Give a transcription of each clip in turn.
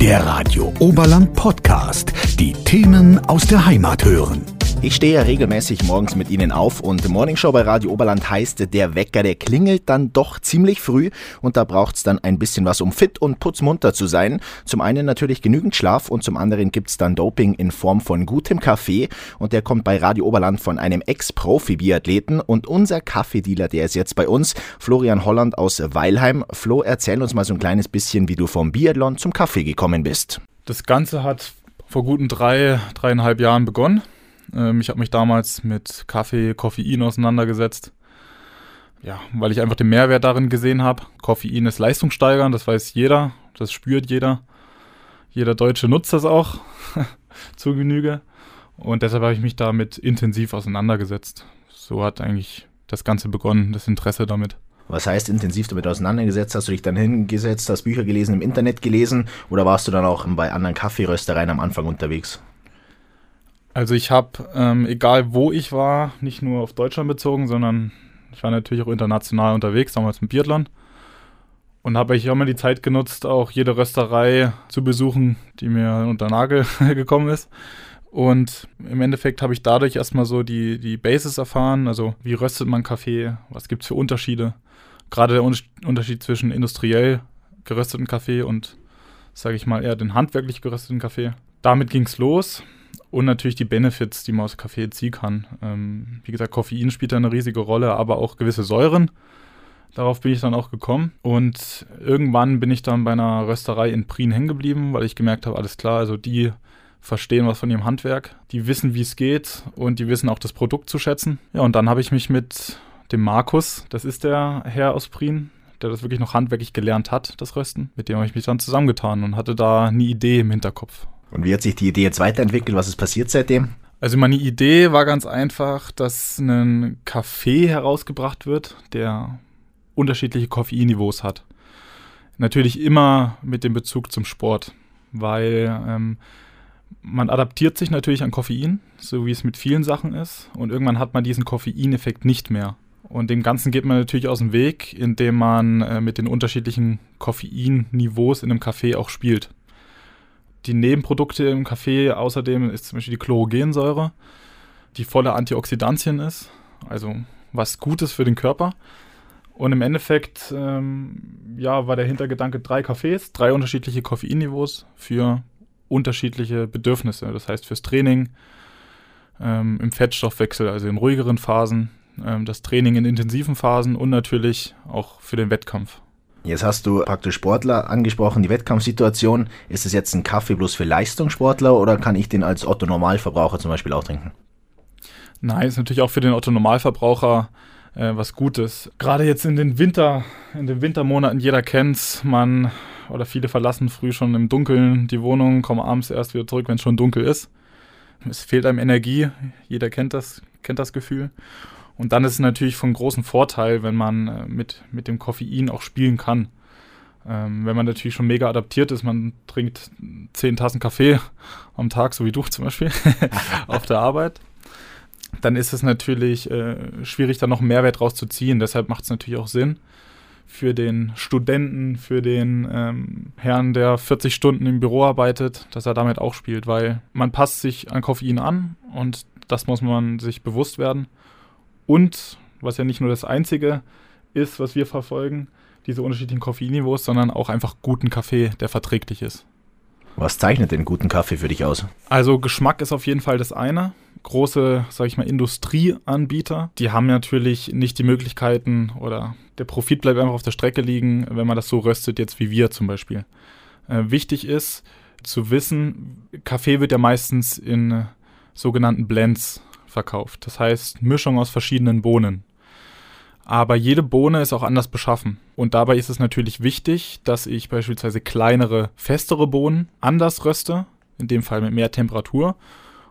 Der Radio Oberland Podcast. Die Themen aus der Heimat hören. Ich stehe ja regelmäßig morgens mit Ihnen auf und Morningshow bei Radio Oberland heißt, der Wecker, der klingelt dann doch ziemlich früh und da braucht's dann ein bisschen was, um fit und putzmunter zu sein. Zum einen natürlich genügend Schlaf und zum anderen gibt's dann Doping in Form von gutem Kaffee und der kommt bei Radio Oberland von einem Ex-Profi-Biathleten und unser Kaffeedealer, der ist jetzt bei uns, Florian Holland aus Weilheim. Flo, erzähl uns mal so ein kleines bisschen, wie du vom Biathlon zum Kaffee gekommen bist. Das Ganze hat vor guten drei, dreieinhalb Jahren begonnen. Ähm, ich habe mich damals mit Kaffee, Koffein auseinandergesetzt. Ja, weil ich einfach den Mehrwert darin gesehen habe. Koffein ist leistungssteigernd, das weiß jeder, das spürt jeder. Jeder Deutsche nutzt das auch zur Genüge. Und deshalb habe ich mich damit intensiv auseinandergesetzt. So hat eigentlich das Ganze begonnen, das Interesse damit. Was heißt intensiv damit auseinandergesetzt? Hast du dich dann hingesetzt, hast Bücher gelesen, im Internet gelesen oder warst du dann auch bei anderen Kaffeeröstereien am Anfang unterwegs? Also ich habe, ähm, egal wo ich war, nicht nur auf Deutschland bezogen, sondern ich war natürlich auch international unterwegs, damals im Biathlon. Und habe ich auch mal die Zeit genutzt, auch jede Rösterei zu besuchen, die mir unter Nagel gekommen ist. Und im Endeffekt habe ich dadurch erstmal so die, die Basis erfahren, also wie röstet man Kaffee, was gibt es für Unterschiede. Gerade der Un Unterschied zwischen industriell gerösteten Kaffee und, sage ich mal, eher den handwerklich gerösteten Kaffee. Damit ging es los und natürlich die Benefits, die man aus Kaffee ziehen kann. Ähm, wie gesagt, Koffein spielt da eine riesige Rolle, aber auch gewisse Säuren. Darauf bin ich dann auch gekommen. Und irgendwann bin ich dann bei einer Rösterei in Prien hängen geblieben, weil ich gemerkt habe, alles klar, also die verstehen was von ihrem Handwerk, die wissen, wie es geht und die wissen auch das Produkt zu schätzen. Ja, und dann habe ich mich mit dem Markus, das ist der Herr aus Prien, der das wirklich noch handwerklich gelernt hat, das Rösten, mit dem habe ich mich dann zusammengetan und hatte da eine Idee im Hinterkopf. Und wie hat sich die Idee jetzt weiterentwickelt? Was ist passiert seitdem? Also meine Idee war ganz einfach, dass ein Kaffee herausgebracht wird, der unterschiedliche Koffeinniveaus hat. Natürlich immer mit dem Bezug zum Sport, weil ähm, man adaptiert sich natürlich an Koffein, so wie es mit vielen Sachen ist, und irgendwann hat man diesen Koffeineffekt nicht mehr. Und dem Ganzen geht man natürlich aus dem Weg, indem man äh, mit den unterschiedlichen Koffeinniveaus in einem Kaffee auch spielt die Nebenprodukte im Kaffee außerdem ist zum Beispiel die Chlorogensäure, die voller Antioxidantien ist, also was Gutes für den Körper. Und im Endeffekt, ähm, ja, war der Hintergedanke drei Kaffees, drei unterschiedliche Koffeinniveaus für unterschiedliche Bedürfnisse. Das heißt fürs Training, ähm, im Fettstoffwechsel, also in ruhigeren Phasen, ähm, das Training in intensiven Phasen und natürlich auch für den Wettkampf. Jetzt hast du praktisch Sportler angesprochen, die Wettkampfsituation. Ist es jetzt ein Kaffee bloß für Leistungssportler oder kann ich den als Otto Normalverbraucher zum Beispiel auch trinken? Nein, ist natürlich auch für den Otto Normalverbraucher äh, was Gutes. Gerade jetzt in den Winter, in den Wintermonaten, jeder kennt's, man oder viele verlassen früh schon im Dunkeln die Wohnung, kommen abends erst wieder zurück, wenn es schon dunkel ist. Es fehlt einem Energie, jeder kennt das, kennt das Gefühl. Und dann ist es natürlich von großem Vorteil, wenn man äh, mit, mit dem Koffein auch spielen kann. Ähm, wenn man natürlich schon mega adaptiert ist, man trinkt zehn Tassen Kaffee am Tag, so wie du zum Beispiel, auf der Arbeit, dann ist es natürlich äh, schwierig, da noch Mehrwert rauszuziehen. Deshalb macht es natürlich auch Sinn für den Studenten, für den ähm, Herrn, der 40 Stunden im Büro arbeitet, dass er damit auch spielt, weil man passt sich an Koffein an und das muss man sich bewusst werden. Und, was ja nicht nur das Einzige ist, was wir verfolgen, diese unterschiedlichen Koffeinniveaus, sondern auch einfach guten Kaffee, der verträglich ist. Was zeichnet den guten Kaffee für dich aus? Also Geschmack ist auf jeden Fall das eine. Große, sag ich mal, Industrieanbieter, die haben natürlich nicht die Möglichkeiten oder der Profit bleibt einfach auf der Strecke liegen, wenn man das so röstet, jetzt wie wir zum Beispiel. Äh, wichtig ist zu wissen, Kaffee wird ja meistens in äh, sogenannten Blends verkauft. Das heißt Mischung aus verschiedenen Bohnen. Aber jede Bohne ist auch anders beschaffen. Und dabei ist es natürlich wichtig, dass ich beispielsweise kleinere, festere Bohnen anders röste, in dem Fall mit mehr Temperatur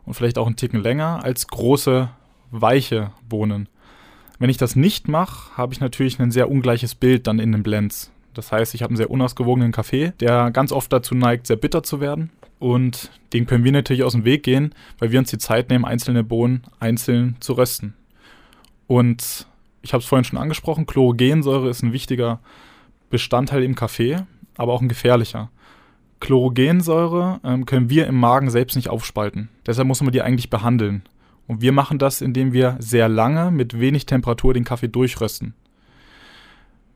und vielleicht auch einen Ticken länger, als große, weiche Bohnen. Wenn ich das nicht mache, habe ich natürlich ein sehr ungleiches Bild dann in den Blends. Das heißt, ich habe einen sehr unausgewogenen Kaffee, der ganz oft dazu neigt, sehr bitter zu werden. Und den können wir natürlich aus dem Weg gehen, weil wir uns die Zeit nehmen, einzelne Bohnen einzeln zu rösten. Und ich habe es vorhin schon angesprochen, Chlorogensäure ist ein wichtiger Bestandteil im Kaffee, aber auch ein gefährlicher. Chlorogensäure ähm, können wir im Magen selbst nicht aufspalten. Deshalb muss man die eigentlich behandeln. Und wir machen das, indem wir sehr lange mit wenig Temperatur den Kaffee durchrösten.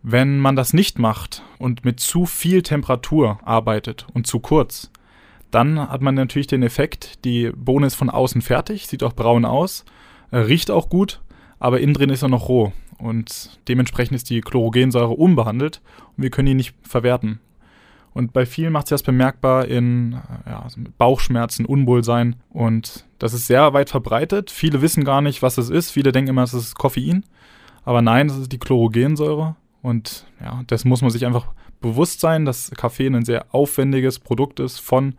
Wenn man das nicht macht und mit zu viel Temperatur arbeitet und zu kurz, dann hat man natürlich den Effekt, die Bohne ist von außen fertig, sieht auch braun aus, äh, riecht auch gut, aber innen drin ist er noch roh. Und dementsprechend ist die Chlorogensäure unbehandelt und wir können die nicht verwerten. Und bei vielen macht sich das bemerkbar in ja, Bauchschmerzen, Unwohlsein. Und das ist sehr weit verbreitet. Viele wissen gar nicht, was es ist. Viele denken immer, es ist Koffein. Aber nein, das ist die Chlorogensäure. Und ja, das muss man sich einfach bewusst sein, dass Kaffee ein sehr aufwendiges Produkt ist von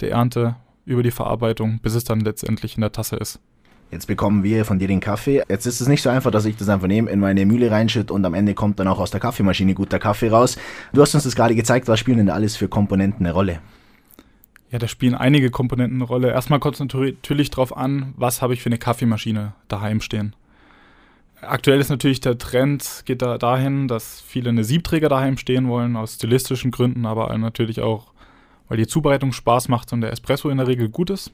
der Ernte über die Verarbeitung, bis es dann letztendlich in der Tasse ist. Jetzt bekommen wir von dir den Kaffee. Jetzt ist es nicht so einfach, dass ich das einfach nehme, in meine Mühle reinschütte und am Ende kommt dann auch aus der Kaffeemaschine guter Kaffee raus. Du hast uns das gerade gezeigt. Was spielen denn alles für Komponenten eine Rolle? Ja, da spielen einige Komponenten eine Rolle. Erstmal kommt es natürlich darauf an, was habe ich für eine Kaffeemaschine daheim stehen. Aktuell ist natürlich der Trend, geht da dahin, dass viele eine Siebträger daheim stehen wollen, aus stilistischen Gründen, aber natürlich auch, weil die Zubereitung Spaß macht und der Espresso in der Regel gut ist.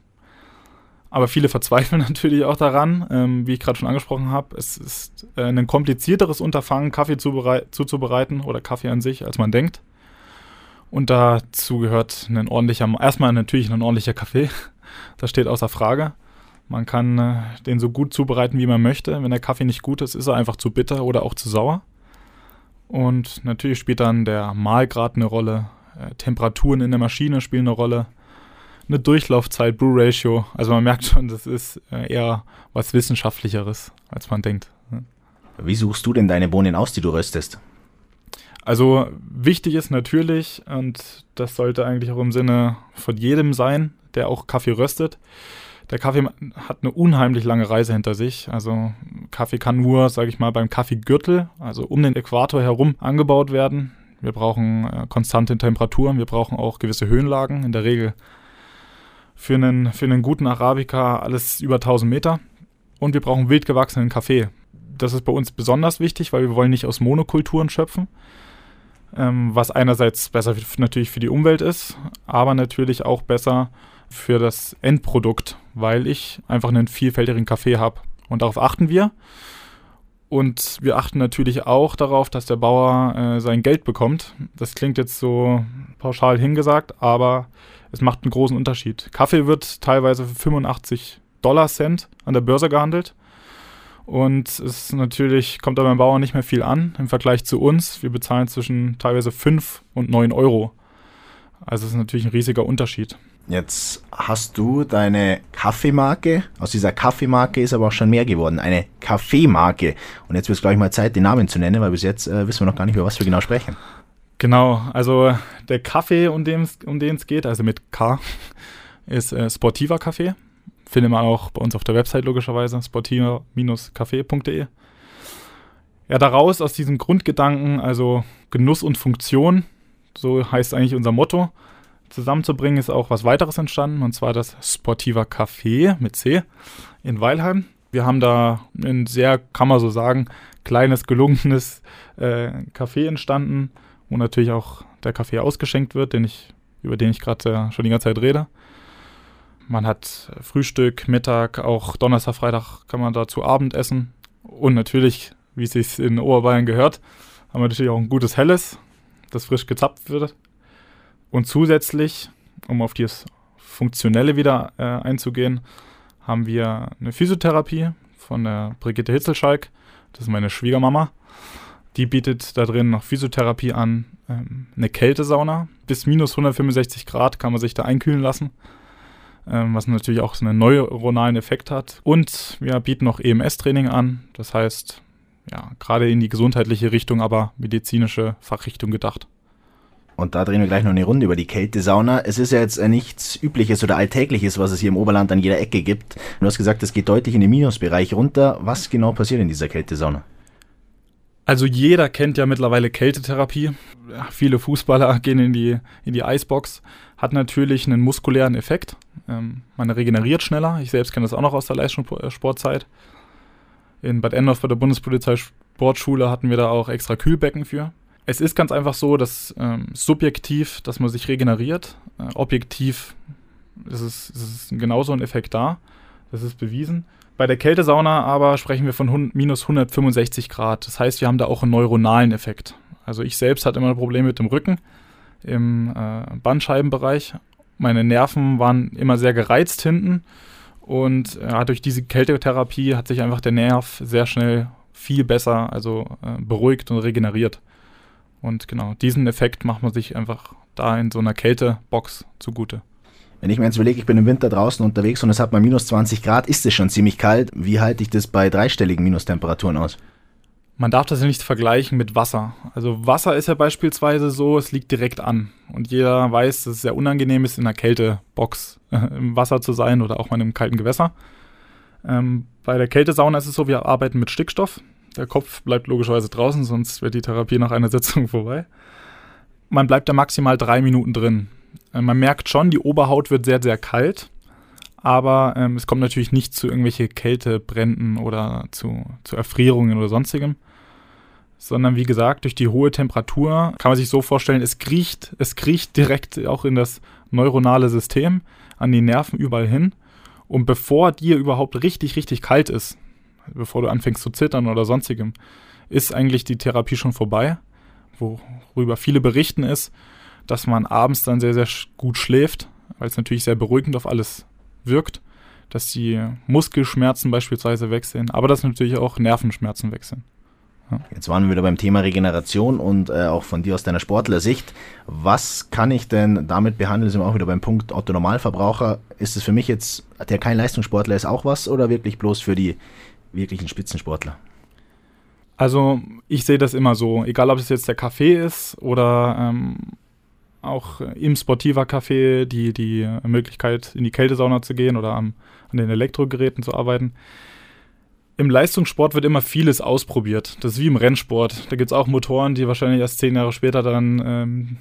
Aber viele verzweifeln natürlich auch daran, ähm, wie ich gerade schon angesprochen habe. Es ist äh, ein komplizierteres Unterfangen, Kaffee zuzubereiten oder Kaffee an sich, als man denkt. Und dazu gehört ein ordentlicher, erstmal natürlich ein ordentlicher Kaffee. Das steht außer Frage. Man kann äh, den so gut zubereiten, wie man möchte. Wenn der Kaffee nicht gut ist, ist er einfach zu bitter oder auch zu sauer. Und natürlich spielt dann der Mahlgrad eine Rolle. Äh, Temperaturen in der Maschine spielen eine Rolle eine Durchlaufzeit, Brew Ratio. Also man merkt schon, das ist äh, eher was Wissenschaftlicheres, als man denkt. Wie suchst du denn deine Bohnen aus, die du röstest? Also wichtig ist natürlich, und das sollte eigentlich auch im Sinne von jedem sein, der auch Kaffee röstet, der Kaffee hat eine unheimlich lange Reise hinter sich. Also Kaffee kann nur, sage ich mal, beim Kaffeegürtel, also um den Äquator herum, angebaut werden. Wir brauchen äh, konstante Temperaturen, wir brauchen auch gewisse Höhenlagen. In der Regel für einen, für einen guten Arabica alles über 1000 Meter. Und wir brauchen wild gewachsenen Kaffee. Das ist bei uns besonders wichtig, weil wir wollen nicht aus Monokulturen schöpfen. Ähm, was einerseits besser natürlich für die Umwelt ist, aber natürlich auch besser für das Endprodukt, weil ich einfach einen vielfältigen Kaffee habe. Und darauf achten wir. Und wir achten natürlich auch darauf, dass der Bauer äh, sein Geld bekommt. Das klingt jetzt so pauschal hingesagt, aber es macht einen großen Unterschied. Kaffee wird teilweise für 85 Dollar Cent an der Börse gehandelt. Und es natürlich kommt da beim Bauern nicht mehr viel an im Vergleich zu uns. Wir bezahlen zwischen teilweise 5 und 9 Euro. Also es ist natürlich ein riesiger Unterschied. Jetzt hast du deine Kaffeemarke. Aus dieser Kaffeemarke ist aber auch schon mehr geworden. Eine Kaffeemarke. Und jetzt wird es, glaube ich, mal Zeit, den Namen zu nennen, weil bis jetzt äh, wissen wir noch gar nicht, über was wir genau sprechen. Genau, also der Kaffee, um den um es geht, also mit K, ist äh, Sportiva Kaffee. Findet man auch bei uns auf der Website logischerweise, sportiva-kaffee.de. Ja, daraus aus diesem Grundgedanken, also Genuss und Funktion, so heißt eigentlich unser Motto, zusammenzubringen, ist auch was weiteres entstanden, und zwar das Sportiva Café mit C in Weilheim. Wir haben da ein sehr, kann man so sagen, kleines, gelungenes äh, Café entstanden, wo natürlich auch der Kaffee ausgeschenkt wird, den ich, über den ich gerade äh, schon die ganze Zeit rede. Man hat Frühstück, Mittag, auch Donnerstag, Freitag kann man dazu Abend essen. Und natürlich, wie es sich in Oberbayern gehört, haben wir natürlich auch ein gutes Helles, das frisch gezapft wird. Und zusätzlich, um auf das Funktionelle wieder äh, einzugehen, haben wir eine Physiotherapie von der Brigitte Hitzelschalk. Das ist meine Schwiegermama. Die bietet da drin noch Physiotherapie an, ähm, eine Kältesauna. Bis minus 165 Grad kann man sich da einkühlen lassen, ähm, was natürlich auch so einen neuronalen Effekt hat. Und wir bieten noch EMS-Training an, das heißt, ja, gerade in die gesundheitliche Richtung, aber medizinische Fachrichtung gedacht. Und da drehen wir gleich noch eine Runde über die Kältesauna. Es ist ja jetzt nichts Übliches oder Alltägliches, was es hier im Oberland an jeder Ecke gibt. Du hast gesagt, es geht deutlich in den Minusbereich runter. Was genau passiert in dieser Kältesauna? Also jeder kennt ja mittlerweile Kältetherapie. Ja, viele Fußballer gehen in die, in die Eisbox. Hat natürlich einen muskulären Effekt. Ähm, man regeneriert schneller. Ich selbst kenne das auch noch aus der Leistungssportzeit. In Bad Endorf bei der Bundespolizei Sportschule hatten wir da auch extra Kühlbecken für. Es ist ganz einfach so, dass ähm, subjektiv, dass man sich regeneriert, äh, objektiv ist es, ist es genauso ein Effekt da. Das ist bewiesen. Bei der Kältesauna aber sprechen wir von minus 165 Grad. Das heißt, wir haben da auch einen neuronalen Effekt. Also ich selbst hatte immer ein Problem mit dem Rücken im äh, Bandscheibenbereich. Meine Nerven waren immer sehr gereizt hinten und äh, durch diese Kältetherapie hat sich einfach der Nerv sehr schnell viel besser, also äh, beruhigt und regeneriert. Und genau, diesen Effekt macht man sich einfach da in so einer Kältebox zugute. Wenn ich mir jetzt überlege, ich bin im Winter draußen unterwegs und es hat mal minus 20 Grad, ist es schon ziemlich kalt. Wie halte ich das bei dreistelligen Minustemperaturen aus? Man darf das ja nicht vergleichen mit Wasser. Also Wasser ist ja beispielsweise so, es liegt direkt an. Und jeder weiß, dass es sehr unangenehm ist, in einer Kältebox äh, im Wasser zu sein oder auch mal in einem kalten Gewässer. Ähm, bei der Kältesauna ist es so, wir arbeiten mit Stickstoff. Der Kopf bleibt logischerweise draußen, sonst wird die Therapie nach einer Sitzung vorbei. Man bleibt da maximal drei Minuten drin. Äh, man merkt schon, die Oberhaut wird sehr, sehr kalt, aber ähm, es kommt natürlich nicht zu irgendwelche Kältebränden oder zu, zu Erfrierungen oder sonstigem, sondern wie gesagt, durch die hohe Temperatur kann man sich so vorstellen, es kriecht, es kriecht direkt auch in das neuronale System, an die Nerven überall hin. Und bevor dir überhaupt richtig, richtig kalt ist, bevor du anfängst zu zittern oder sonstigem, ist eigentlich die Therapie schon vorbei. Worüber viele berichten ist, dass man abends dann sehr, sehr gut schläft, weil es natürlich sehr beruhigend auf alles wirkt, dass die Muskelschmerzen beispielsweise wechseln, aber dass natürlich auch Nervenschmerzen wechseln. Jetzt waren wir wieder beim Thema Regeneration und äh, auch von dir aus deiner Sportlersicht. Was kann ich denn damit behandeln? Sind wir auch wieder beim Punkt Otto Normalverbraucher. Ist es für mich jetzt, der kein Leistungssportler ist, auch was oder wirklich bloß für die wirklichen Spitzensportler? Also ich sehe das immer so, egal ob es jetzt der Kaffee ist oder ähm, auch im Sportiva Café die, die Möglichkeit, in die Kältesauna zu gehen oder am, an den Elektrogeräten zu arbeiten. Im Leistungssport wird immer vieles ausprobiert. Das ist wie im Rennsport. Da gibt es auch Motoren, die wahrscheinlich erst zehn Jahre später dann ähm,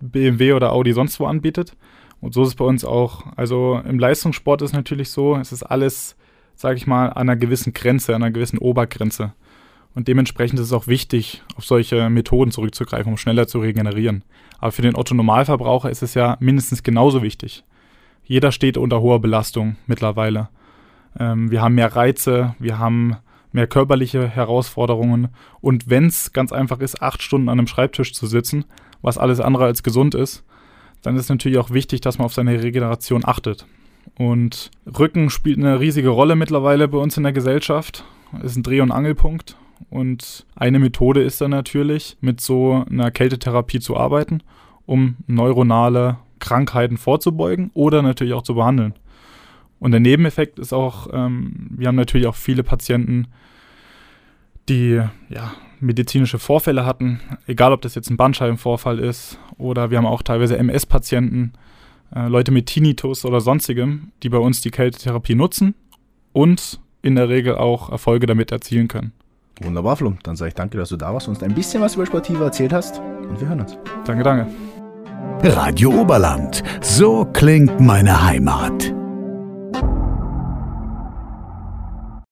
BMW oder Audi sonst wo anbietet. Und so ist es bei uns auch. Also im Leistungssport ist natürlich so, es ist alles, sage ich mal, einer gewissen Grenze, einer gewissen Obergrenze. Und dementsprechend ist es auch wichtig, auf solche Methoden zurückzugreifen, um schneller zu regenerieren. Aber für den Otto-Normalverbraucher ist es ja mindestens genauso wichtig. Jeder steht unter hoher Belastung mittlerweile. Ähm, wir haben mehr Reize, wir haben mehr körperliche Herausforderungen. Und wenn es ganz einfach ist, acht Stunden an einem Schreibtisch zu sitzen, was alles andere als gesund ist, dann ist natürlich auch wichtig, dass man auf seine Regeneration achtet. Und Rücken spielt eine riesige Rolle mittlerweile bei uns in der Gesellschaft. Ist ein Dreh- und Angelpunkt. Und eine Methode ist dann natürlich, mit so einer Kältetherapie zu arbeiten, um neuronale Krankheiten vorzubeugen oder natürlich auch zu behandeln. Und der Nebeneffekt ist auch, ähm, wir haben natürlich auch viele Patienten, die ja, medizinische Vorfälle hatten, egal ob das jetzt ein Bandscheibenvorfall ist oder wir haben auch teilweise MS-Patienten, äh, Leute mit Tinnitus oder sonstigem, die bei uns die Kältetherapie nutzen und in der Regel auch Erfolge damit erzielen können. Wunderbar, Flum. Dann sage ich danke, dass du da warst und uns ein bisschen was über Sportiva erzählt hast. Und wir hören uns. Danke, danke. Radio Oberland. So klingt meine Heimat.